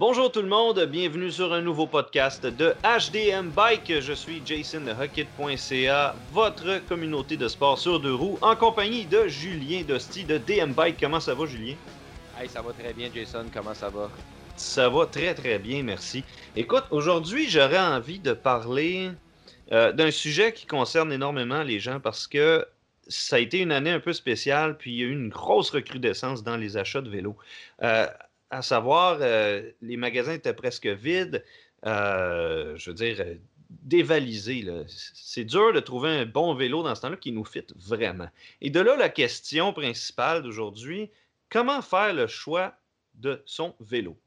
Bonjour tout le monde, bienvenue sur un nouveau podcast de HDM Bike. Je suis Jason de Hockit.ca, votre communauté de sport sur deux roues, en compagnie de Julien Dosti de DM Bike. Comment ça va, Julien? Hey, ça va très bien, Jason. Comment ça va? Ça va très très bien, merci. Écoute, aujourd'hui, j'aurais envie de parler euh, d'un sujet qui concerne énormément les gens parce que ça a été une année un peu spéciale, puis il y a eu une grosse recrudescence dans les achats de vélos. Euh, à savoir, euh, les magasins étaient presque vides. Euh, je veux dire, euh, dévalisés. C'est dur de trouver un bon vélo dans ce temps-là qui nous fit vraiment. Et de là, la question principale d'aujourd'hui, comment faire le choix de son vélo?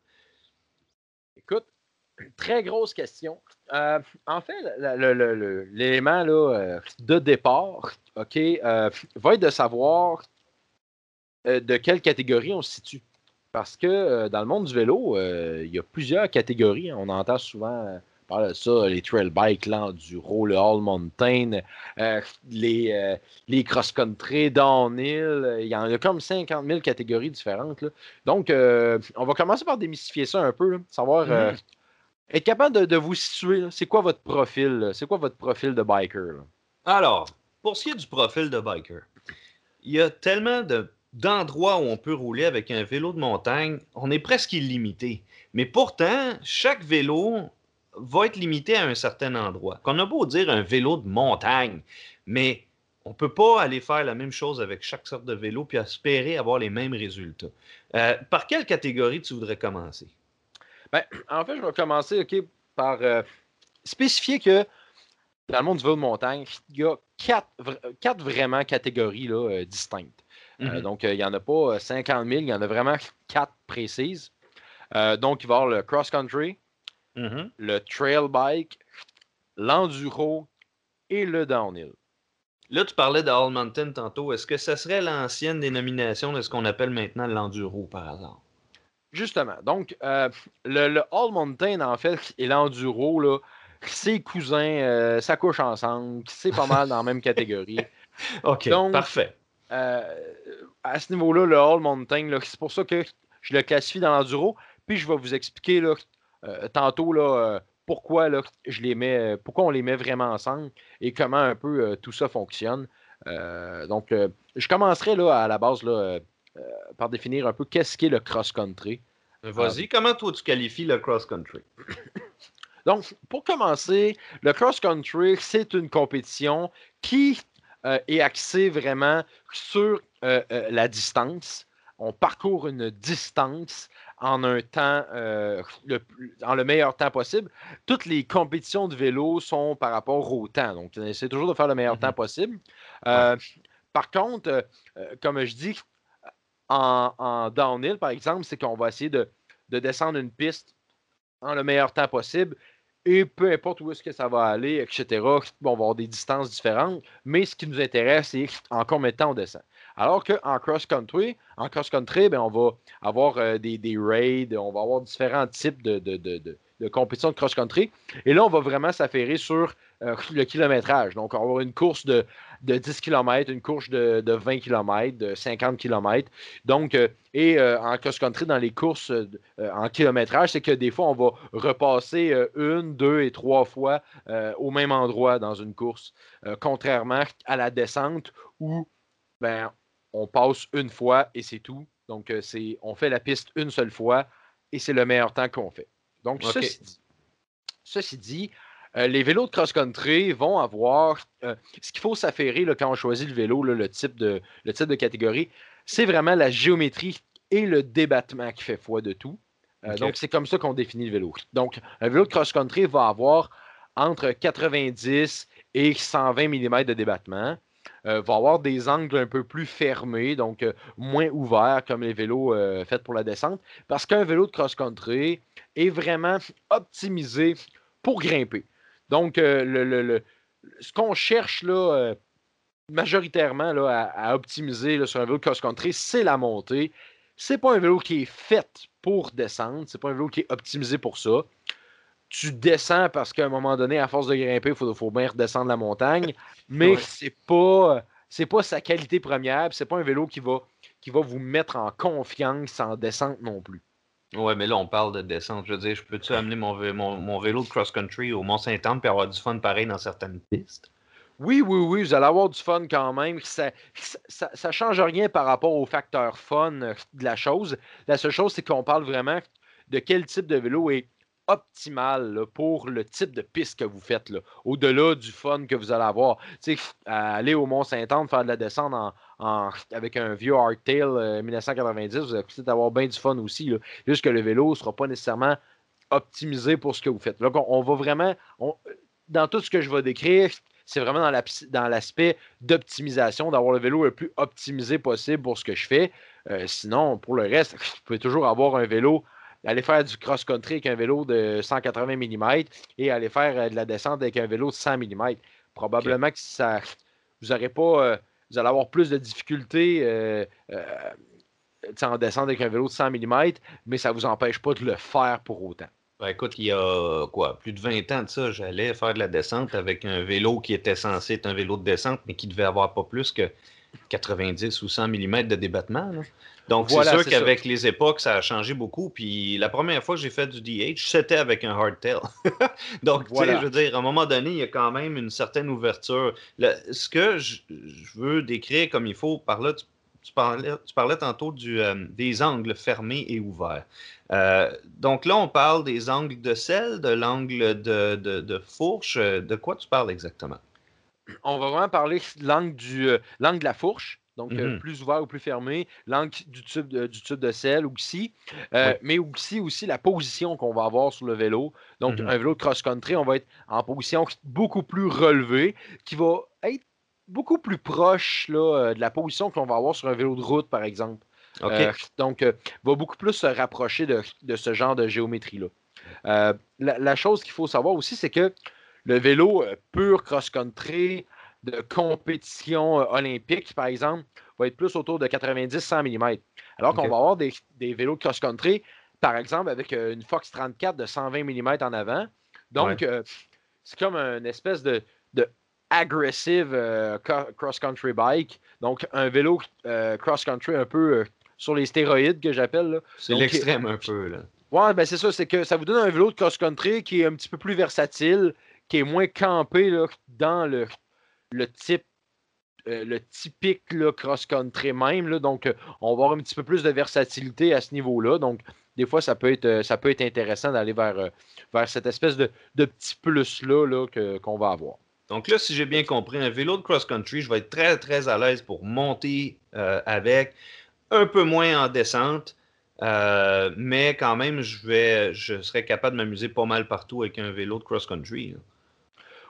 Écoute, très grosse question. en fait, l'élément de départ, OK, va être de savoir de quelle catégorie on se situe. Parce que euh, dans le monde du vélo, euh, il y a plusieurs catégories. On entend souvent euh, parler de ça, les trail bikes, l'enduro, le all mountain, les, les cross-country, downhill. Il y en a comme 50 000 catégories différentes. Donc, on va commencer par démystifier ça un peu, savoir mm-hmm. être capable de, vous situer. C'est quoi votre profil? C'est quoi votre profil de biker? Alors, pour ce qui est du profil de biker, il y a tellement de d'endroits où on peut rouler avec un vélo de montagne, on est presque illimité. Mais pourtant, chaque vélo va être limité à un certain endroit. Qu'on a beau dire un vélo de montagne, mais on ne peut pas aller faire la même chose avec chaque sorte de vélo puis espérer avoir les mêmes résultats. Euh, par quelle catégorie tu voudrais commencer? Ben, en fait, je vais commencer par euh, spécifier que dans le monde du vélo de montagne, il y a quatre, vraiment catégories euh, distinctes. Euh, mhm. donc, euh, il n'y en a pas 50 000, il y en a vraiment quatre précises. Euh, donc, il va y avoir le cross-country, mhm. le trail bike, l'enduro et le downhill. Là, tu parlais de All Mountain tantôt. Est-ce que ce serait l'ancienne dénomination de ce qu'on appelle maintenant l'enduro par hasard? Justement. Donc, le, All Mountain, en fait, et l'enduro, là, ses cousins, ça couche ensemble, c'est pas mal dans la même catégorie. OK, parfait. Euh, à ce niveau-là, le All Mountain, c'est pour ça que je le classifie dans l'enduro. Puis je vais vous expliquer là, euh, tantôt là, euh, pourquoi là, je les mets, pourquoi on les met vraiment ensemble et comment un peu tout ça fonctionne. donc, je commencerai là, à la base là, par définir un peu qu'est-ce qu'est le cross-country. Vas-y, comment toi tu qualifies le cross-country? Donc, pour commencer, le cross-country, c'est une compétition qui euh, est axé vraiment sur euh, euh, la distance. On parcourt une distance en un temps, le, en le meilleur temps possible. Toutes les compétitions de vélo sont par rapport au temps. Donc, on essaie toujours de faire le meilleur temps mm-hmm. possible. Par contre, comme je dis, en, downhill, par exemple, c'est qu'on va essayer de, de, descendre une piste en le meilleur temps possible et peu importe où est-ce que ça va aller, etc., on va avoir des distances différentes, mais ce qui nous intéresse, c'est en combien de temps on descend. Alors qu'en cross-country, en cross-country, ben, on va avoir euh, des, raids, on va avoir différents types de, de, de, de compétitions de cross-country. Et là, on va vraiment s'affairer sur euh, le kilométrage. Donc, on va avoir une course de, 10 km, une course de, 20 km, de 50 km. Donc, euh, et euh, en cross-country, dans les courses en kilométrage, c'est que des fois, on va repasser une, deux et trois fois au même endroit dans une course, contrairement à la descente où ben, on passe une fois et c'est tout. Donc, c'est on fait la piste une seule fois et c'est le meilleur temps qu'on fait. Donc, ceci dit, euh, les vélos de cross-country vont avoir. Euh, ce qu'il faut s'affairer quand on choisit le vélo, le, type de, le type de catégorie, c'est vraiment la géométrie et le débattement qui fait foi de tout. Euh, donc, c'est comme ça qu'on définit le vélo. Donc, un vélo de cross-country va avoir entre 90 et 120 mm de débattement. va avoir des angles un peu plus fermés, donc moins ouverts comme les vélos faits pour la descente, parce qu'un vélo de cross-country est vraiment optimisé pour grimper. Donc, euh, le, ce qu'on cherche là, euh, majoritairement là, à, optimiser sur un vélo cross-country, c'est la montée. C'est pas un vélo qui est fait pour descendre, c'est pas un vélo qui est optimisé pour ça. Tu descends parce qu'à un moment donné, à force de grimper, il faut, bien redescendre la montagne, mais c'est pas c'est pas sa qualité première, c'est pas un vélo qui va, qui va vous mettre en confiance en descente non plus. Ouais, mais là, on parle de descente. Je veux dire, je peux-tu amener mon, mon, vélo de cross-country au Mont-Saint-Anne et avoir du fun pareil dans certaines pistes? Oui, oui, oui, vous allez avoir du fun quand même. Ça ne change rien par rapport au facteur fun euh, de la chose. La seule chose, c'est qu'on parle vraiment de quel type de vélo est optimal pour le type de piste que vous faites, au-delà du fun que vous allez avoir. aller au Mont-Saint-Anne, faire de la descente en, avec un vieux hardtail 1990, euh, vous allez peut-être avoir bien du fun aussi. Juste que le vélo ne sera pas nécessairement optimisé pour ce que vous faites. Donc, on, va vraiment, dans tout ce que je vais décrire, c'est vraiment dans l'aspect d'optimisation, d'avoir le vélo le plus optimisé possible pour ce que je fais. Euh, sinon, pour le reste, vous pouvez toujours avoir un vélo aller faire du cross-country avec un vélo de 180 mm et aller faire euh, de la descente avec un vélo de 100 mm. Probablement que ça, vous aurez pas, euh, vous allez avoir plus de difficultés euh, en descente avec un vélo de 100 mm, mais ça ne vous empêche pas de le faire pour autant. Ben écoute, il y a quoi, plus de 20 ans de ça, j'allais faire de la descente avec un vélo qui était censé être un vélo de descente, mais qui devait avoir pas plus que 90 ou 100 mm de débattement. Donc, c'est sûr qu'avec les époques, ça a changé beaucoup. Puis la première fois que j'ai fait du DH, c'était avec un hardtail. Donc, tu sais, je veux dire, à un moment donné, il y a quand même une certaine ouverture. ce que je, veux décrire comme il faut par là, tu, parlais, tu parlais, tantôt du, euh, des angles fermés et ouverts. Euh, donc là, on parle des angles de sel, de l'angle de, de, fourche. De quoi tu parles exactement? On va vraiment parler de l'angle, euh, l'angle de la fourche donc euh, mmh plus ouvert ou plus fermé, l'angle du tube de, du tube de sel aussi, euh, mais aussi, aussi la position qu'on va avoir sur le vélo. Donc, mmh un vélo de cross-country, on va être en position beaucoup plus relevée, qui va être beaucoup plus proche là, euh, de la position qu'on va avoir sur un vélo de route, par exemple. donc, va beaucoup plus se rapprocher de, ce genre de géométrie-là. La, la, chose qu'il faut savoir aussi, c'est que le vélo pur cross-country, de compétition euh, olympique, par exemple, va être plus autour de 90-100 mm. Alors qu'on va avoir des, vélos de cross-country, par exemple, avec euh, une Fox 34 de 120 mm en avant. Donc, euh, c'est comme une espèce de, de aggressive cross-country bike. Donc, un vélo cross-country un peu sur les stéroïdes que j'appelle. C'est l'extrême un peu. Là. Ouais, ben c'est ça. C'est que ça vous donne un vélo de cross-country qui est un petit peu plus versatile, qui est moins campé dans le le type euh, le typique cross-country même. Là, donc, euh, on va avoir un petit peu plus de versatilité à ce niveau-là. Donc, des fois, ça peut être, euh, ça peut être intéressant d'aller vers, vers cette espèce de, petit plus-là -là, qu'on va avoir. Donc là, si j'ai bien compris, un vélo de cross-country, je vais être très, très à l'aise pour monter avec, un peu moins en descente, mais quand même, je, vais, je serais capable de m'amuser pas mal partout avec un vélo de cross-country.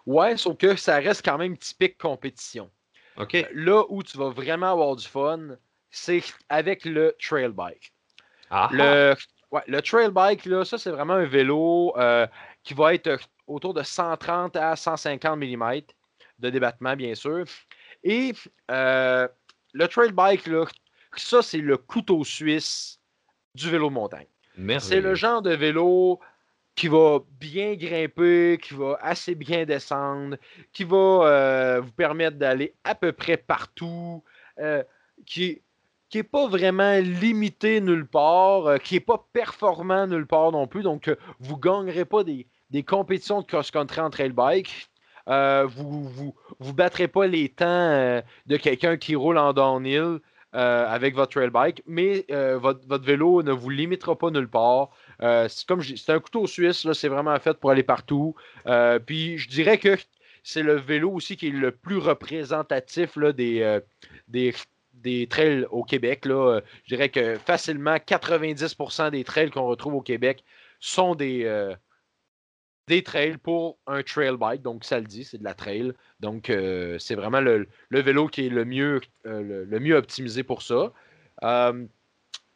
Ouais, sauf que ça reste quand même typique compétition. OK. Euh, là où tu vas vraiment avoir du fun, c'est avec le trail bike. Ah. Le, le trail bike, là, ça, c'est vraiment un vélo euh, qui va être autour de 130 à 150 mm de débattement, bien sûr. Et euh, le trail bike, là, ça, c'est le couteau suisse du vélo de montagne. C'est le genre de vélo qui va bien grimper, qui va assez bien descendre, qui va euh, vous permettre d'aller à peu près partout, euh, qui qui n'est pas vraiment limité nulle part, euh, qui n'est pas performant nulle part non plus. Donc, vous ne gagnerez pas des, compétitions de cross-country en trail bike. vous ne vous, battrez pas les temps de quelqu'un qui roule en downhill avec votre trail bike, mais votre, votre, vélo ne vous limitera pas nulle part. Euh, c'est un couteau suisse, c'est vraiment fait pour aller partout. Euh, puis je dirais que c'est le vélo aussi qui est le plus représentatif des, euh, des, des, trails au Québec. Je dirais que facilement 90% des trails qu'on retrouve au Québec sont des, des trails pour un trail bike. Donc ça le dit, c'est de la trail. Donc c'est vraiment le, vélo qui est le mieux, le, mieux optimisé pour ça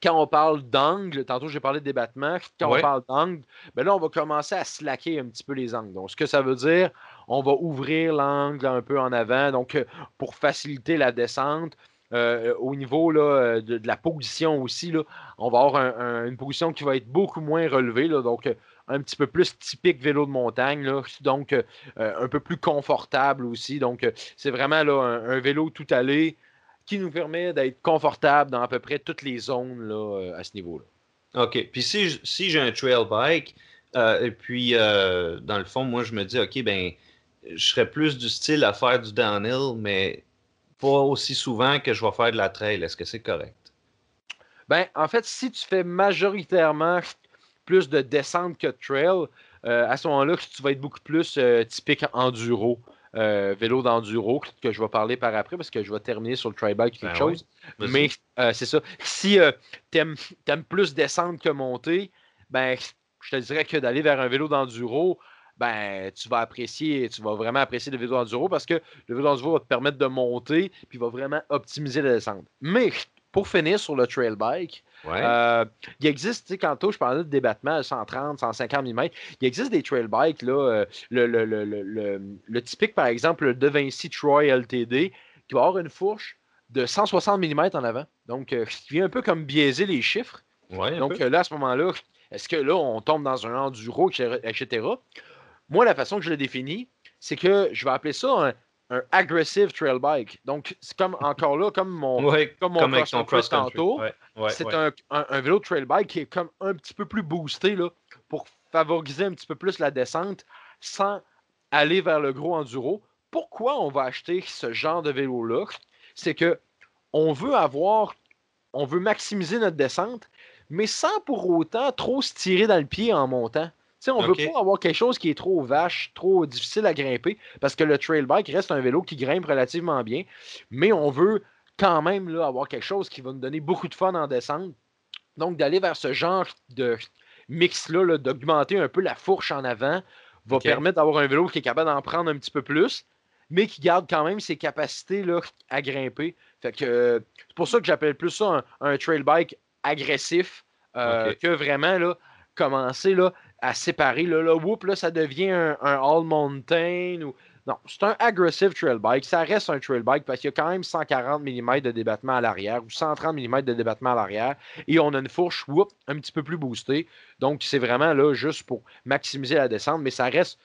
quand on parle d'angle, tantôt j'ai parlé de débattement, quand on parle d'angle, ben là, on va commencer à slacker un petit peu les angles. Donc, ce que ça veut dire, on va ouvrir l'angle un peu en avant, donc euh, pour faciliter la descente. Euh, au niveau là, de, la position aussi, là, on va avoir une position qui va être beaucoup moins relevée, là, donc euh, un petit peu plus typique vélo de montagne, là, donc un peu plus confortable aussi. Donc, c'est vraiment là, un, vélo tout allé qui nous permet d'être confortable dans à peu près toutes les zones là, euh, à ce niveau-là. OK. Puis si, si j'ai un trail bike, euh, et puis euh, dans le fond, moi, je me dis, OK, ben, je serais plus du style à faire du downhill, mais pas aussi souvent que je vais faire de la trail. Est-ce que c'est correct? Ben, en fait, si tu fais majoritairement plus de descente que de trail, euh, à ce moment-là, tu vas être beaucoup plus typique enduro. Euh, vélo d'enduro que je vais parler par après parce que je vais terminer sur le tri-bike quelque ben chose. Mais euh, c'est ça. Si euh, tu aimes, plus descendre que monter, ben, je te dirais que d'aller vers un vélo d'enduro, ben, tu vas apprécier, tu vas vraiment apprécier le vélo d'enduro parce que le vélo d'enduro va te permettre de monter puis va vraiment optimiser la descente. Mais pour finir sur le trail bike, euh, il existe, tu sais, quand je parlais de débattement à 130, 150 mm, il existe des trail bikes, là, euh, le, le, le, le, typique, par exemple, le De Vinci Troy LTD, qui va avoir une fourche de 160 mm en avant. Donc, euh, qui vient un peu comme biaiser les chiffres. Donc, là, à ce moment-là, est-ce que là, on tombe dans un enduro, etc. Moi, la façon que je le définis, c'est que je vais appeler ça un un aggressive trail bike. Donc, c'est comme encore là, comme mon, comme mon cross, tantôt. c'est un, un, vélo trail bike qui est comme un petit peu plus boosté là, pour favoriser un petit peu plus la descente sans aller vers le gros enduro. Pourquoi on va acheter ce genre de vélo-là? C'est que on veut avoir, on veut maximiser notre descente, mais sans pour autant trop se tirer dans le pied en montant on ne veut pas avoir quelque chose qui est trop vache, trop difficile à grimper, parce que le trail bike reste un vélo qui grimpe relativement bien, mais on veut quand même là, avoir quelque chose qui va nous donner beaucoup de fun en descente. Donc, d'aller vers ce genre de mix-là, d'augmenter un peu la fourche en avant, va permettre d'avoir un vélo qui est capable d'en prendre un petit peu plus, mais qui garde quand même ses capacités là, à grimper. Fait que c'est pour ça que j'appelle plus ça un, trail bike agressif euh, que vraiment là, commencer là, à séparer. Là, là, whoop, là, ça devient un, all mountain. Ou... Non, c'est un aggressive trail bike. Ça reste un trail bike parce qu'il y a quand même 140 mm de débattement à l'arrière ou 130 mm de débattement à l'arrière. Et on a une fourche whoop, un petit peu plus boostée. Donc, c'est vraiment là juste pour maximiser la descente, mais ça reste,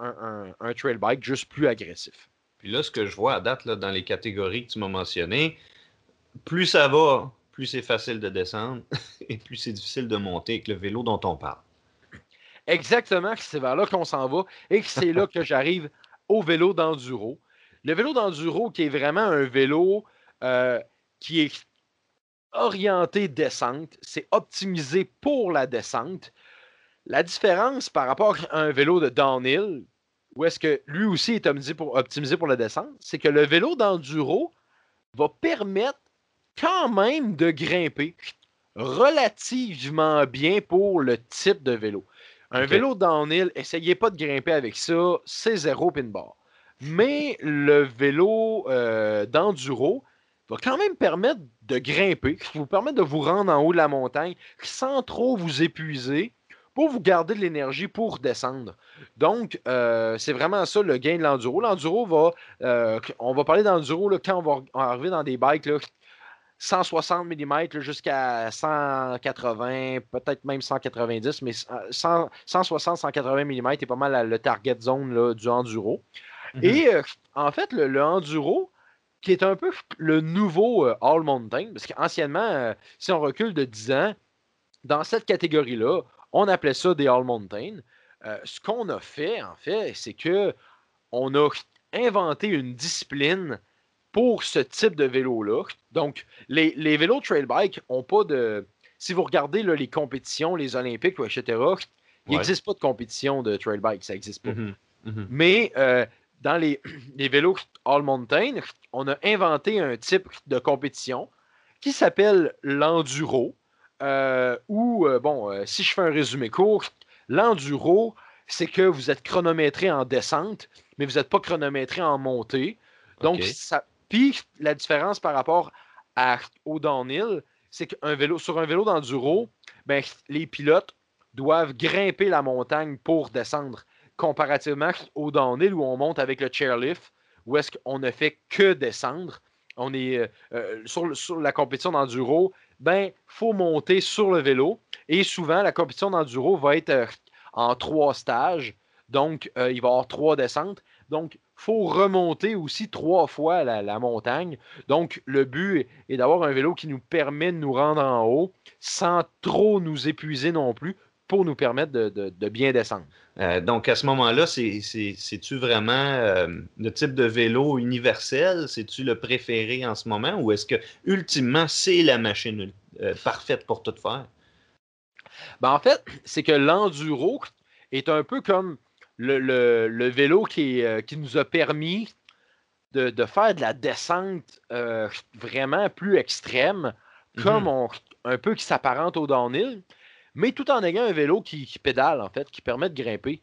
un, un, trail bike juste plus agressif. Puis là, ce que je vois à date là, dans les catégories que tu m'as mentionnées, plus ça va, plus c'est facile de descendre et plus c'est difficile de monter avec le vélo dont on parle exactement que c'est vers là qu'on s'en va et que c'est là que j'arrive au vélo d'enduro. Le vélo d'enduro qui est vraiment un vélo euh, qui est orienté descente, c'est optimisé pour la descente. La différence par rapport à un vélo de downhill, où est-ce que lui aussi est optimisé pour, optimisé pour la descente, c'est que le vélo d'enduro va permettre quand même de grimper relativement bien pour le type de vélo. Un vélo downhill, essayez pas de grimper avec ça, c'est zéro pin bar. Mais le vélo euh, d'enduro va quand même permettre de grimper, vous permettre de vous rendre en haut de la montagne sans trop vous épuiser pour vous garder de l'énergie pour descendre. Donc, euh, c'est vraiment ça le gain de l'enduro. L'enduro va, euh, on va parler d'enduro quand on va arriver dans des bikes 160 mm jusqu'à 180, peut-être même 190, mais 160-180 mm est pas mal le target zone là, du enduro. Et euh, en fait, le, enduro, qui est un peu le nouveau euh, All Mountain, parce qu'anciennement, euh, si on recule de 10 ans, dans cette catégorie-là, on appelait ça des All Mountain. ce qu'on a fait, en fait, c'est que on a inventé une discipline pour ce type de vélo-là. Donc, les, vélos trail bike n'ont pas de. Si vous regardez les compétitions, les Olympiques, etc., il n'existe pas de compétition de trail bike, ça n'existe pas. Mm-hmm. Mm-hmm. Mais euh, dans les, vélos all mountain, on a inventé un type de compétition qui s'appelle l'enduro. Euh, ou, euh, bon, si je fais un résumé court, l'enduro, c'est que vous êtes chronométré en descente, mais vous n'êtes pas chronométré en montée. Donc, ça, puis la différence par rapport à, au downhill, c'est qu'un vélo, sur un vélo d'enduro, ben, les pilotes doivent grimper la montagne pour descendre. Comparativement au downhill où on monte avec le chairlift, où est-ce qu'on ne fait que descendre. On est euh, euh, sur, la compétition d'enduro, ben faut monter sur le vélo. Et souvent, la compétition d'enduro va être euh, en trois stages. Donc, il va y avoir trois descentes. Donc, faut remonter aussi trois fois la, montagne. Donc, le but est d'avoir un vélo qui nous permet de nous rendre en haut sans trop nous épuiser non plus pour nous permettre de, bien descendre. Euh, donc, à ce moment-là, c'est-tu vraiment euh, le type de vélo universel? C'est-tu le préféré en ce moment? Ou est-ce que, ultimement, c'est la machine euh, parfaite pour tout faire? Ben, en fait, c'est que l'enduro est un peu comme le, vélo qui, qui, nous a permis de, faire de la descente vraiment plus extrême, comme mm-hmm. un peu qui s'apparente au downhill mais tout en ayant un vélo qui, pédale, en fait, qui permet de grimper.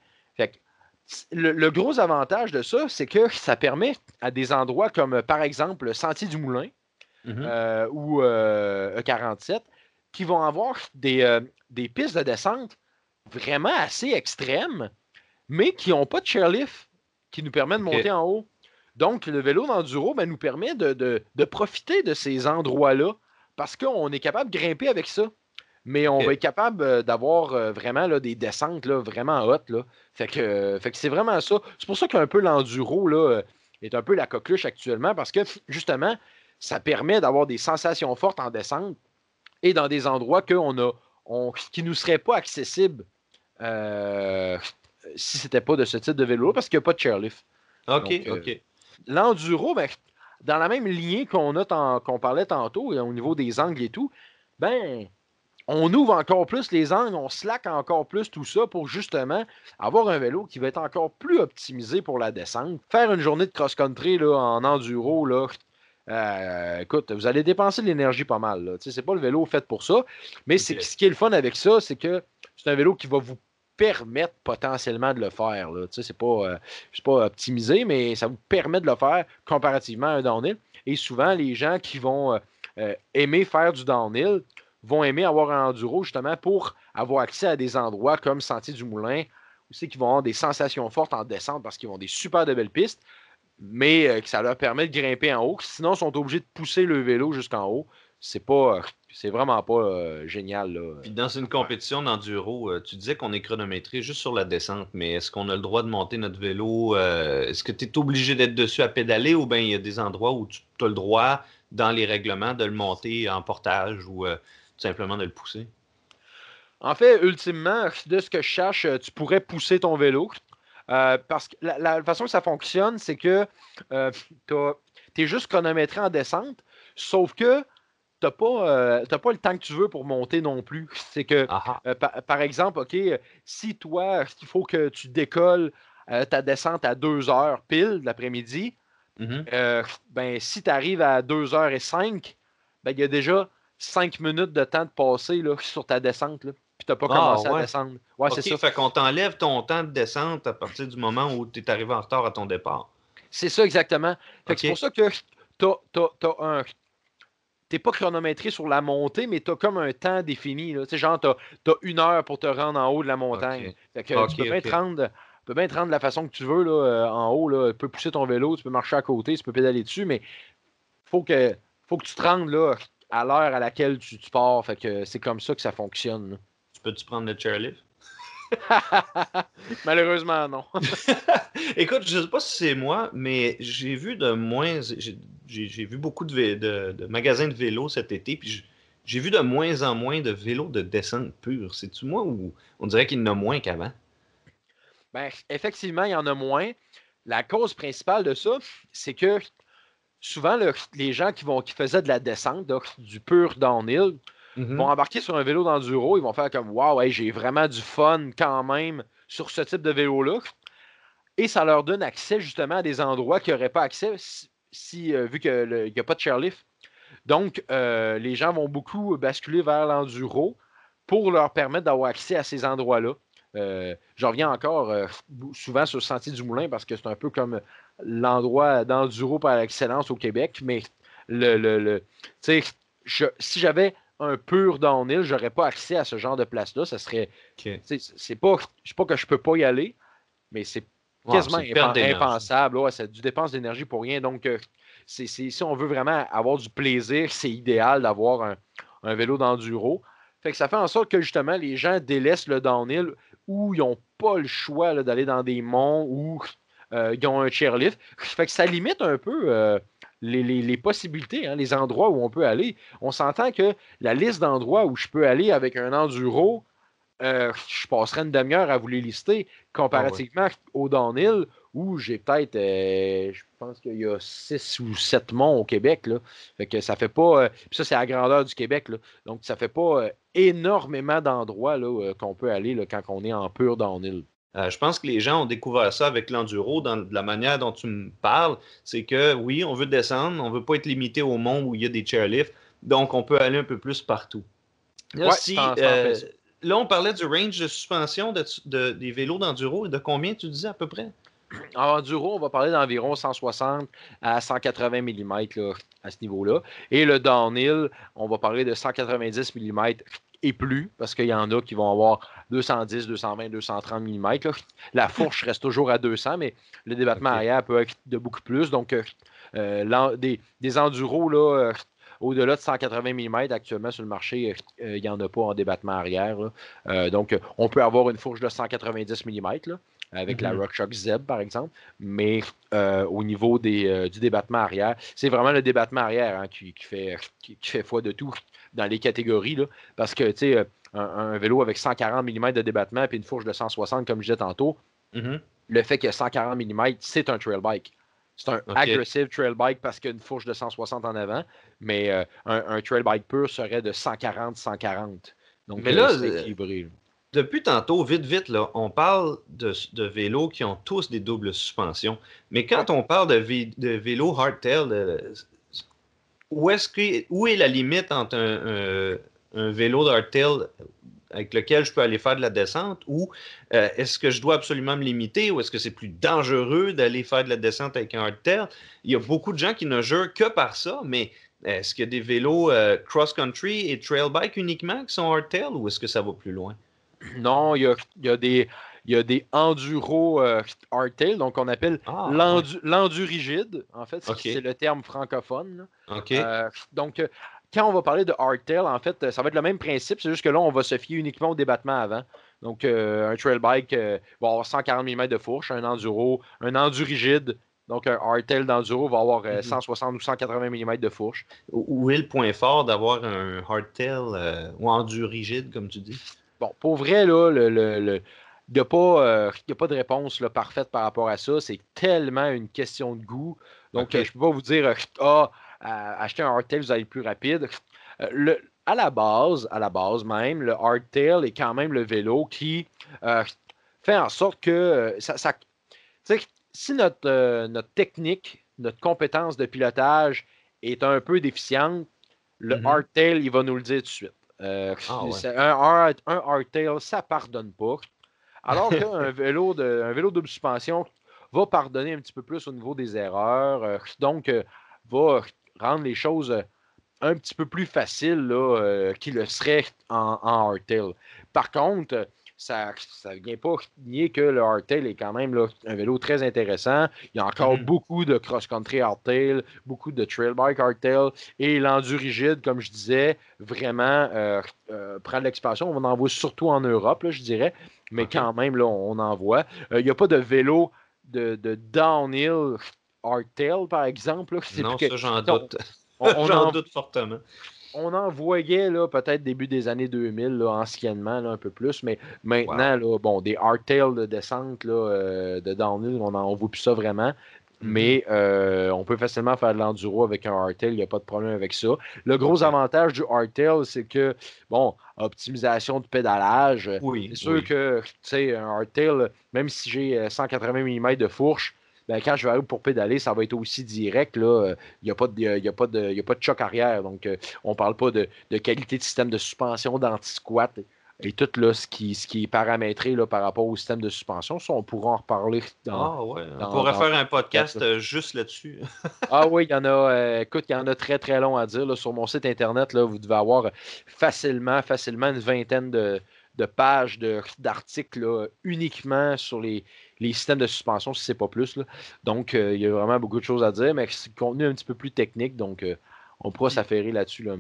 le, gros avantage de ça, c'est que ça permet à des endroits comme, par exemple, le Sentier du Moulin mm-hmm. euh, ou E47, euh, e qui vont avoir des, euh, des, pistes de descente vraiment assez extrêmes, mais qui n'ont pas de chairlift qui nous permet de monter en haut. Donc, le vélo d'enduro ben, nous permet de, de profiter de ces endroits-là parce qu'on est capable de grimper avec ça mais on va être capable euh, d'avoir euh, vraiment là, des descentes là, vraiment hautes. Là. Fait que, fait que c'est vraiment ça. C'est pour ça qu'un peu l'enduro là, est un peu la coqueluche actuellement, parce que justement, ça permet d'avoir des sensations fortes en descente et dans des endroits qu'on a, qui ne nous seraient pas accessibles euh, si ce n'était pas de ce type de vélo, parce qu'il n'y a pas de chairlift. OK, OK. L'enduro, ben, dans la même lignée qu'on a qu'on parlait tantôt, au niveau des angles et tout, ben, on ouvre encore plus les angles, on slack encore plus tout ça pour justement avoir un vélo qui va être encore plus optimisé pour la descente. Faire une journée de cross-country en enduro, là, euh, écoute, vous allez dépenser de l'énergie pas mal. Ce n'est pas le vélo fait pour ça. Mais ce qui est le fun avec ça, c'est que c'est un vélo qui va vous permettre potentiellement de le faire. Ce n'est pas, euh, pas optimisé, mais ça vous permet de le faire comparativement à un downhill. Et souvent, les gens qui vont euh, aimer faire du downhill vont aimer avoir un enduro justement pour avoir accès à des endroits comme Sentier du Moulin, aussi qui vont avoir des sensations fortes en descente parce qu'ils vont des super de belles pistes, mais euh, que ça leur permet de grimper en haut. Sinon, ils sont obligés de pousser le vélo jusqu'en haut. C'est pas. Euh, c'est vraiment pas euh, génial. Puis dans une compétition d'enduro, tu disais qu'on est chronométré juste sur la descente, mais est-ce qu'on a le droit de monter notre vélo? est-ce que tu es obligé d'être dessus à pédaler ou bien il y a des endroits où tu as le droit, dans les règlements, de le monter en portage ou simplement de le pousser? En fait, ultimement, de ce que je cherche, tu pourrais pousser ton vélo. Euh, parce que la, façon que ça fonctionne, c'est que euh, tu es juste chronométré en descente, sauf que tu n'as pas, euh, pas le temps que tu veux pour monter non plus. C'est que, ah ah. par, exemple, OK, si toi, il faut que tu décolles ta descente à 2 heures pile l'après-midi, mm-hmm. ben, si tu arrives à 2 heures et 5, ben, il y a déjà cinq minutes de temps de passer là, sur ta descente. Là, puis tu n'as pas ah, commencé à descendre. Ouais, c'est ça. Fait qu'on t'enlève ton temps de descente à partir du moment où tu es arrivé en retard à ton départ. C'est ça, exactement. C'est pour ça que tu un. T'es pas chronométré sur la montée, mais tu as comme un temps défini. Là. Genre, tu as, une heure pour te rendre en haut de la montagne. Fait que tu peux bien te rendre tu bien te rendre de la façon que tu veux là, euh, en haut. Là. Tu peux pousser ton vélo, tu peux marcher à côté, tu peux pédaler dessus, mais faut que, faut que tu te rendes là, à l'heure à laquelle tu, pars. Fait que c'est comme ça que ça fonctionne. Tu peux-tu prendre le chairlift? Malheureusement, non. Écoute, je sais pas si c'est moi, mais j'ai vu de moins. J'ai vu beaucoup de, de, magasins de vélos cet été, puis j'ai vu de moins en moins de vélos de descente pure. C'est-tu moi ou on dirait qu'il y en a moins qu'avant? Ben, effectivement, il y en a moins. La cause principale de ça, c'est que souvent, les gens qui, vont, qui faisaient de la descente, du pur downhill, mm-hmm. vont embarquer sur un vélo d'enduro, ils vont faire comme Waouh, j'ai vraiment du fun quand même sur ce type de vélo-là. Et ça leur donne accès justement à des endroits qu'ils n'auraient pas accès si, euh, vu qu'il n'y a pas de chairlift. Donc, euh, les gens vont beaucoup basculer vers l'enduro pour leur permettre d'avoir accès à ces endroits-là. Euh, je reviens encore souvent sur le sentier du moulin parce que c'est un peu comme l'endroit d'enduro par excellence au Québec, mais le, le, si j'avais un pur downhill, j'aurais pas accès à ce genre de place-là. Ça serait. C'est pas, pas que je peux pas y aller, mais c'est quasiment impensable. Ouais, c'est du dépense d'énergie pour rien. Donc, euh, c'est, si on veut vraiment avoir du plaisir, c'est idéal d'avoir un, un vélo d'enduro. Fait que ça fait en sorte que justement les gens délaissent le downhill où ils n'ont pas le choix d'aller dans des monts ou ils ont un chairlift. Fait que ça limite un peu les, possibilités, hein, les endroits où on peut aller. On s'entend que la liste d'endroits où je peux aller avec un enduro, euh, je passerai une demi-heure à vous les lister comparativement ah au downhill où j'ai peut-être, euh, je pense qu'il y a six ou sept monts au Québec. Là. Fait que ça fait pas, euh, ça c'est à la grandeur du Québec. Là. Donc ça fait pas énormément d'endroits qu'on peut aller là, quand on est en pur downhill. Euh, je pense que les gens ont découvert ça avec l'enduro dans la manière dont tu me parles. C'est que oui, on veut descendre, on ne veut pas être limité au monde où il y a des chairlifts, donc on peut aller un peu plus partout. Là, euh, là on parlait du range de suspension des vélos d'enduro. De combien tu disais à peu près? En enduro, on va parler d'environ 160 à 180 mm à ce niveau-là. Et le downhill, on va parler de 190 mm et plus, parce qu'il y en a qui vont avoir 210, 220, 230 mm. La fourche reste toujours à 200, mais le débattement arrière peut être de beaucoup plus. Donc, euh, euh, des, des enduros là, euh, au-delà de 180 mm actuellement sur le marché, il n'y en a pas en débattement arrière. donc, on peut avoir une fourche de 190 mm avec la mm-hmm. RockShox Zeb, par exemple. Mais au niveau des, du débattement arrière, c'est vraiment le débattement arrière hein, qui, fait, qui, fait foi de tout dans les catégories. Là, parce que, tu sais, euh, un, vélo avec 140 mm de débattement et une fourche de 160, comme je disais tantôt, mm-hmm. le fait qu'il y a 140 mm, c'est un trail bike. C'est un aggressive trail bike parce qu'il y a une fourche de 160 en avant, mais euh, un, trail bike pur serait de 140-140. Donc, mais là, euh, Depuis tantôt, vite, vite, on parle de, vélos qui ont tous des doubles suspensions. Mais quand on parle de, vélos hardtail, où, est que, où est la limite entre un, vélo d'hardtail avec lequel je peux aller faire de la descente ou euh, est-ce que je dois absolument me limiter ou est-ce que c'est plus dangereux d'aller faire de la descente avec un hardtail? Il y a beaucoup de gens qui ne jurent que par ça, mais est-ce qu'il y a des vélos euh, cross-country et trail bike uniquement qui sont hardtail ou est-ce que ça va plus loin? Non, il y a des il y a des enduro euh, hardtail, donc on appelle ah, l'endurigide, en fait, c'est le terme francophone. Euh, donc, euh, quand on va parler de hardtail, en fait, ça va être le même principe, c'est juste que là, on va se fier uniquement au débattement avant. Donc, un trail bike va avoir 140 mm de fourche, un enduro, un endurigide donc, un hardtail d'enduro va avoir 160 mm-hmm. ou 180 mm de fourche. Où est le point fort d'avoir un hardtail ou endurigide, comme tu dis? Bon, pour vrai, là, le, il n'y a, euh, a, pas de réponse là, parfaite par rapport à ça. C'est tellement une question de goût. Donc, euh, je ne peux pas vous dire, euh, ah, acheter un hardtail, vous allez plus rapide. Le, à la base, à la base même, le hardtail est quand même le vélo qui fait en sorte que ça, ça si notre, notre technique, notre compétence de pilotage est un peu déficiente, le mm-hmm. hardtail, il va nous le dire tout de suite. Ah, un, un hardtail, ça pardonne pas. Alors qu'un vélo, de, un vélo double suspension va pardonner un petit peu plus au niveau des erreurs, euh, donc euh, va rendre les choses euh, un petit peu plus faciles qu'il le serait en, en hardtail. Par contre, ça ne vient pas nier que le hardtail est quand même un vélo très intéressant. Il y a encore mm-hmm. beaucoup de cross-country hardtail, beaucoup de trail bike hardtail et l'endurigide, comme je disais, vraiment prend l'expansion. On en voit surtout en Europe, je dirais mais quand même, là, on en voit. Il euh, n'y a pas de vélo de, de downhill hardtail, par exemple. Non, ça, j'en doute. On, j'en doute fortement. On en voyait là, peut-être début des années 2000, là, anciennement, là, un peu plus, mais maintenant, là, bon, des hardtails de descente là, euh, de downhill, on n'en voit plus ça vraiment. Mm-hmm. Mais euh, on peut facilement faire de l'enduro avec un hardtail, il n'y a pas de problème avec ça. Le gros avantage du hardtail, c'est que, bon, optimisation de pédalage. Oui, c'est sûr que, tu sais, un hardtail, même si j'ai 180 euh, mm de fourche, ben, quand je vais arriver pour pédaler, ça va être aussi direct. Il n'y a, pas de, y a, de, a pas de choc arrière. Donc, euh, on ne parle pas de, de, qualité de système de suspension, d'anti-squat et tout là, ce, qui, ce qui est paramétré là, par rapport au système de suspension. Ça, on pourra en reparler. Dans, ah ouais, on pourrait faire un podcast euh, juste là-dessus. ah oui, il y en a, euh, écoute, il y en a très très long à dire. sur mon site internet, là, vous devez avoir facilement, facilement une vingtaine de, pages d'articles uniquement sur les, systèmes de suspension, si ce n'est pas plus. Donc, euh, il y a vraiment beaucoup de choses à dire, mais c'est contenu un petit peu plus technique. Donc, on pourra s'affairer là-dessus là,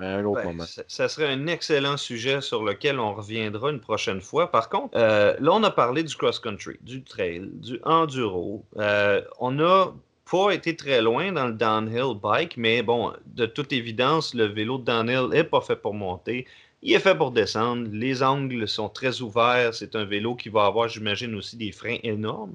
à un autre Ben, moment. ça, ça serait un excellent sujet sur lequel on reviendra une prochaine fois. Par contre, euh, là, on a parlé du cross-country, du trail, du enduro. Euh, on n'a pas été très loin dans le downhill bike, mais bon, de toute évidence, le vélo de downhill n'est pas fait pour monter. Il est fait pour descendre. Les angles sont très ouverts. C'est un vélo qui va avoir, j'imagine, aussi des freins énormes.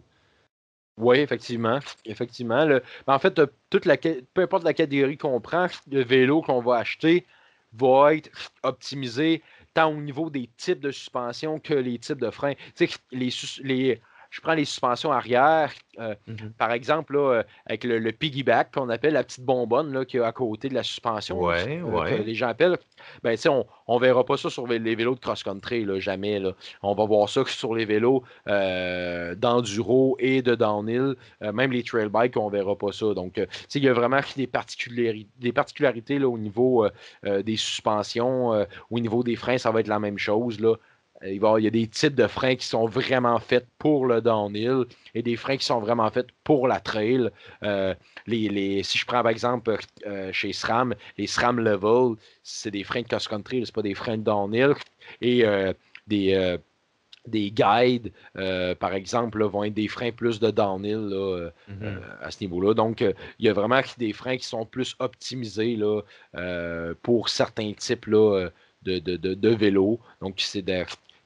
Oui, effectivement. Effectivement. ben, en fait, toute la, peu importe la catégorie qu'on prend, le vélo qu'on va acheter va être optimisé tant au niveau des types de suspension que les types de freins. Tu sais, les, je prends les suspensions arrière, euh, par exemple, là, euh, avec le, le piggyback qu'on appelle la petite bonbonne là, qui est à côté de la suspension, Ouais, euh, ouais. que les gens appellent. Ben, tu sais, on ne verra pas ça sur les vélos de cross-country, là, jamais. Là. On va voir ça sur les vélos euh, d'enduro et de downhill. Euh, même les trail bikes, on ne verra pas ça. Donc, tu sais, il y a vraiment des, particulari- des particularités là, au niveau des suspensions, au niveau des freins, ça va être la même chose. Là. Euh, Il, va y avoir- il y a des types de freins qui sont vraiment faits pour le downhill et des freins qui sont vraiment faits pour la trail. Euh, les, les- si je prends par exemple euh, chez SRAM, les SRAM Level, c'est des freins de cross-country, c'est pas des freins de downhill. Et euh, des, des guides, par exemple, là, vont être des freins plus de downhill là, euh, à ce niveau-là. Donc, il y a vraiment des freins qui sont plus optimisés là, pour certains types là, de, de, de, de vélos. Donc, c'est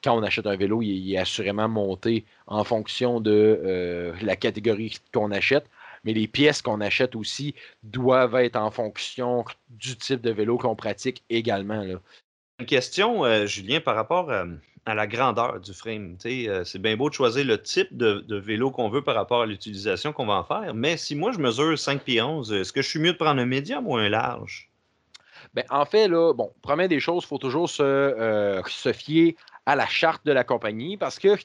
quand on achète un vélo, il, il est assurément monté en fonction de euh, la catégorie qu'on achète. Mais les pièces qu'on achète aussi doivent être en fonction du type de vélo qu'on pratique également. Là. Une question, euh, Julien, par rapport à, à la grandeur du frame. Euh, c'est bien beau de choisir le type de, de vélo qu'on veut par rapport à l'utilisation qu'on va en faire, mais si moi je mesure 5 pieds 11, est-ce que je suis mieux de prendre un médium ou un large? Ben, en fait, là, bon, première des choses, il faut toujours se, euh, se fier à la charte de la compagnie parce que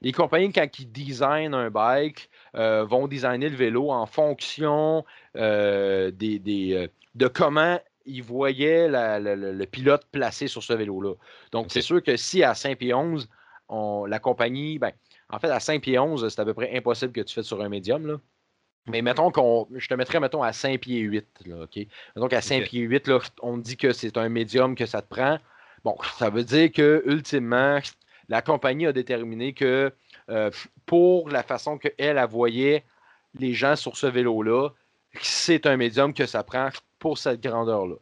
les compagnies, quand ils designent un bike, euh, vont designer le vélo en fonction euh, des, des, euh, de comment ils voyaient la- la- la- le pilote placé sur ce vélo-là. Donc, c'est sûr que si à 5 pieds 11, on- la compagnie, ben, en fait, à 5 pieds 11, c'est à peu près impossible que tu fasses sur un médium. Là. Mais mettons qu'on. Je te mettrais, mettons, à 5 pieds 8. Là, OK? Mettons qu'à 5 Ok. pieds 8, là, on dit que c'est un médium que ça te prend. Bon, ça veut dire que, ultimement, la compagnie a déterminé que euh, pour la façon qu'elle, elle voyait les gens sur ce vélo-là, c'est un médium que ça prend pour cette grandeur-là.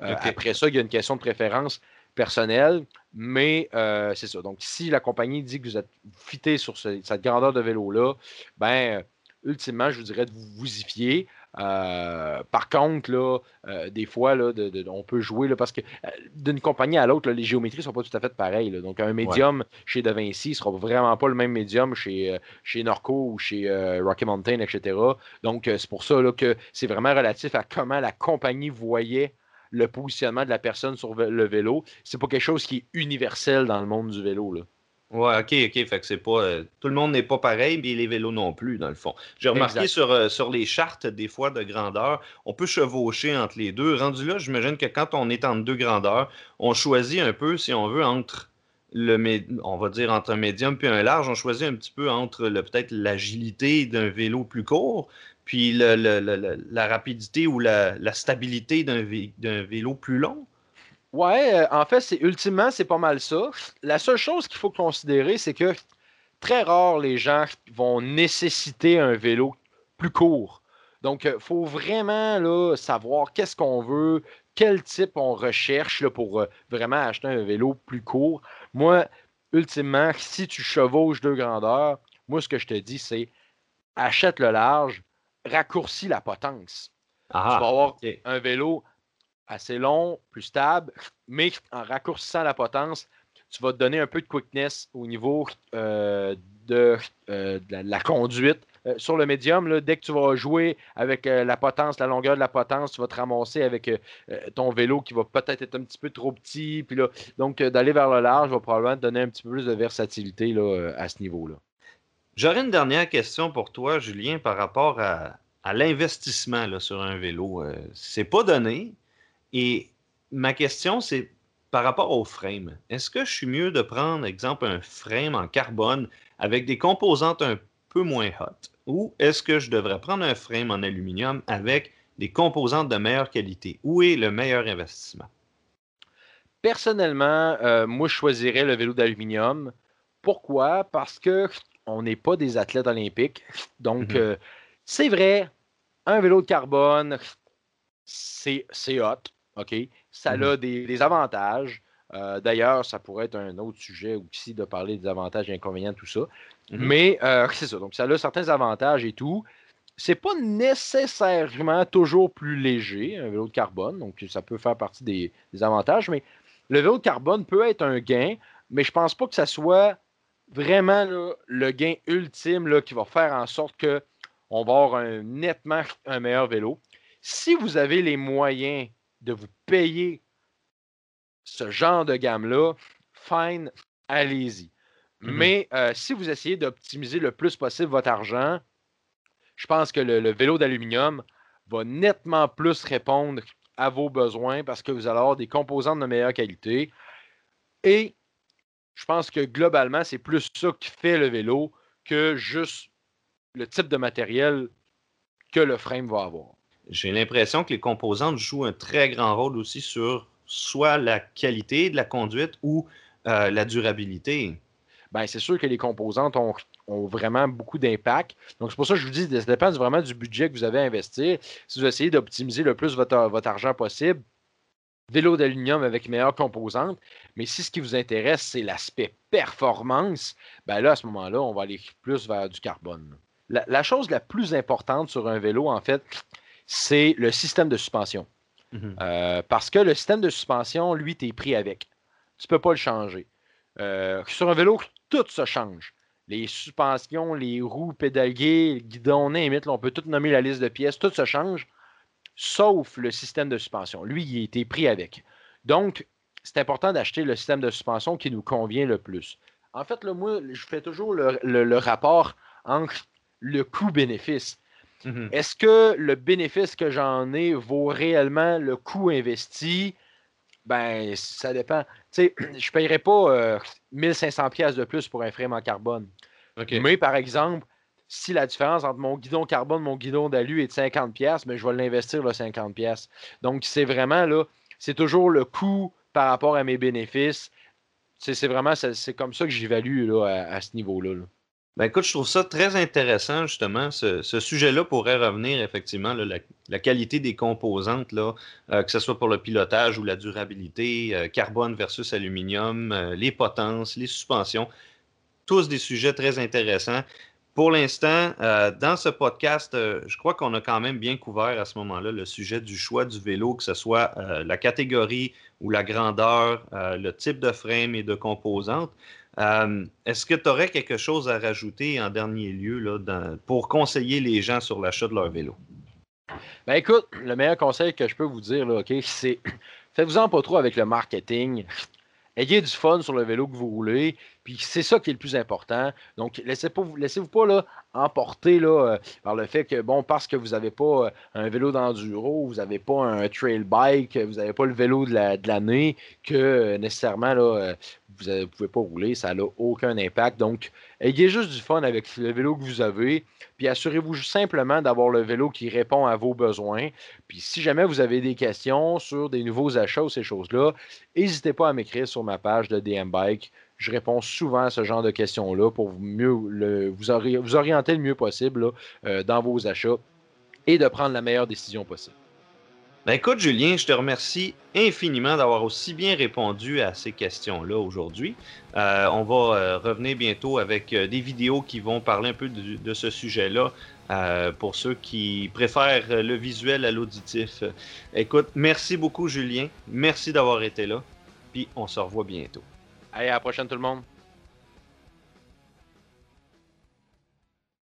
Euh. Après ça, il y a une question de préférence personnelle, mais euh, c'est ça. Donc, si la compagnie dit que vous êtes fité sur ce- cette grandeur de vélo-là, ben, ultimement, je vous dirais de vous vous y fier. Euh, par contre, là, euh, des fois, là, de- de- on peut jouer là, parce que euh, d'une compagnie à l'autre, les géométries ne sont pas tout à fait pareilles. là. Donc, un médium chez De Vinci ne sera vraiment pas le même médium chez, chez Norco ou chez Rocky Mountain, etc. Donc, c'est pour ça là, que c'est vraiment relatif à comment la compagnie voyait le positionnement de la personne sur le vélo. C'est pas quelque chose qui est universel dans le monde du vélo. Là. Ouais, ok, ok. Fait que c'est pas. euh, tout le monde n'est pas pareil, mais les vélos non plus, dans le fond. J'ai remarqué sur, euh, sur les chartes, des fois, de grandeur, on peut chevaucher entre les deux. Rendu là, j'imagine que quand on est entre deux grandeurs, on choisit un peu, si on veut, entre le on va dire entre un médium puis un large, on choisit un petit peu entre le peut-être l'agilité d'un vélo plus court, puis le- le- le- le- la rapidité ou la, la stabilité d'un vé- d'un vélo plus long. Ouais, euh, en fait, c'est ultimement, c'est pas mal ça. La seule chose qu'il faut considérer, c'est que très rare les gens vont nécessiter un vélo plus court. Donc, il faut vraiment là, savoir qu'est-ce qu'on veut, quel type on recherche là, pour euh, vraiment acheter un vélo plus court. Moi, ultimement, si tu chevauches deux grandeurs, moi, ce que je te dis, c'est achète le large, raccourcis la potence. Ah, tu vas avoir un vélo assez long, plus stable, mais en raccourcissant la potence, tu vas te donner un peu de quickness au niveau euh, de, euh, de la, conduite. Euh, sur le médium, dès que tu vas jouer avec la potence, la longueur de la potence, tu vas te ramasser avec ton vélo qui va peut-être être un petit peu trop petit. Puis là, donc, d'aller vers le large va probablement te donner un petit peu plus de versatilité là, à ce niveau-là. J'aurais une dernière question pour toi, Julien, par rapport à, à l'investissement sur un vélo. C'est pas donné. Et ma question, c'est par rapport au frame. Est-ce que je suis mieux de prendre, exemple, un frame en carbone avec des composantes un peu moins hot? Ou est-ce que je devrais prendre un frame en aluminium avec des composantes de meilleure qualité? Où est le meilleur investissement? Personnellement, euh, moi, je choisirais le vélo d'aluminium. Pourquoi? Parce que on n'est pas des athlètes olympiques. Donc, mhm. euh, c'est vrai, un vélo de carbone, c'est hot. OK? Ça mhm. a des, avantages. Euh, d'ailleurs, ça pourrait être un autre sujet aussi de parler des avantages et inconvénients, tout ça. Mhm. Mais c'est ça. Donc, ça a certains avantages et tout c'est pas nécessairement toujours plus léger, un vélo de carbone, donc ça peut faire partie des, avantages, mais le vélo de carbone peut être un gain, mais je pense pas que ça soit vraiment le gain ultime là, qui va faire en sorte qu'on va avoir un, nettement un meilleur vélo. Si vous avez les moyens de vous payer ce genre de gamme-là, fine, allez-y. Mm-hmm. Mais euh, si vous essayez d'optimiser le plus possible votre argent, je pense que le, vélo d'aluminium va nettement plus répondre à vos besoins parce que vous allez avoir des composants de meilleure qualité. Et je pense que globalement, c'est plus ça qui fait le vélo que juste le type de matériel que le frame va avoir. J'ai l'impression que les composantes jouent un très grand rôle aussi sur soit la qualité de la conduite ou euh, la durabilité. Ben, c'est sûr que les composantes ont ont vraiment beaucoup d'impact. Donc, c'est pour ça que je vous dis, ça dépend vraiment du budget que vous avez à investir. Si vous essayez d'optimiser le plus votre, votre argent possible, vélo d'aluminium avec meilleures composantes. Mais si ce qui vous intéresse, c'est l'aspect performance, ben là, à ce moment-là, on va aller plus vers du carbone. La, chose la plus importante sur un vélo, en fait, c'est le système de suspension. Mhm. Euh, parce que le système de suspension, lui, tu es pris avec. Tu ne peux pas le changer. Euh, sur un vélo, tout se change les suspensions, les roues, pédaliers, guidon, limite, on peut tout nommer la liste de pièces, tout se change, sauf le système de suspension. Lui, il a été pris avec. Donc, c'est important d'acheter le système de suspension qui nous convient le plus. En fait, là, moi, je fais toujours le, rapport entre le coût-bénéfice. Mhm. Est-ce que le bénéfice que j'en ai vaut réellement le coût investi? Ben, ça dépend. Tu sais, je ne paierais pas 1500 euh, pièces de plus pour un frame en carbone. Mais par exemple, si la différence entre mon guidon carbone et mon guidon d'alu est de 50 pièces, mais je vais l'investir le 50 pièces. Donc c'est vraiment là, c'est toujours le coût par rapport à mes bénéfices. C'est vraiment c'est comme ça que j'évalue à, à, ce niveau-là. là ben écoute, je trouve ça très intéressant, justement. Ce, sujet-là pourrait revenir effectivement, la, qualité des composantes, là, euh, que ce soit pour le pilotage ou la durabilité, euh, carbone versus aluminium, euh, les potences, les suspensions. Tous des sujets très intéressants. Pour l'instant, dans ce podcast, je crois qu'on a quand même bien couvert à ce moment-là le sujet du choix du vélo, que ce soit la catégorie ou la grandeur, le type de frame et de composantes. Euh, est-ce que tu aurais quelque chose à rajouter en dernier lieu pour conseiller les gens sur l'achat de leur vélo? Ben écoute, le meilleur conseil que je peux vous dire, là, c'est faites-vous-en pas trop avec le marketing. Ayez du fun sur le vélo que vous roulez. Puis c'est ça qui est le plus important. Donc, laissez-vous laissez pas emporter euh, par le fait que, bon, parce que vous n'avez pas euh, un vélo d'enduro, vous n'avez pas un trail bike, vous n'avez pas le vélo de l'année, que nécessairement là, vous ne pouvez pas rouler, ça n'a aucun impact. Donc, ayez juste du fun avec le vélo que vous avez, puis assurez-vous simplement d'avoir le vélo qui répond à vos besoins. Puis si jamais vous avez des questions sur des nouveaux achats ou ces choses-là, n'hésitez pas à m'écrire sur ma page de DM Bike. Je réponds souvent à ce genre de questions-là pour vous, mieux vous, orienter le mieux possible euh, dans vos achats et de prendre la meilleure décision possible. Ben écoute, Julien, je te remercie infiniment d'avoir aussi bien répondu à ces questions-là aujourd'hui. Euh, on va euh, revenir bientôt avec des vidéos qui vont parler un peu de, ce sujet-là pour ceux qui préfèrent le visuel à l'auditif. Écoute, merci beaucoup, Julien. Merci d'avoir été là. Puis on se revoit bientôt. Allez, à la prochaine, tout le monde.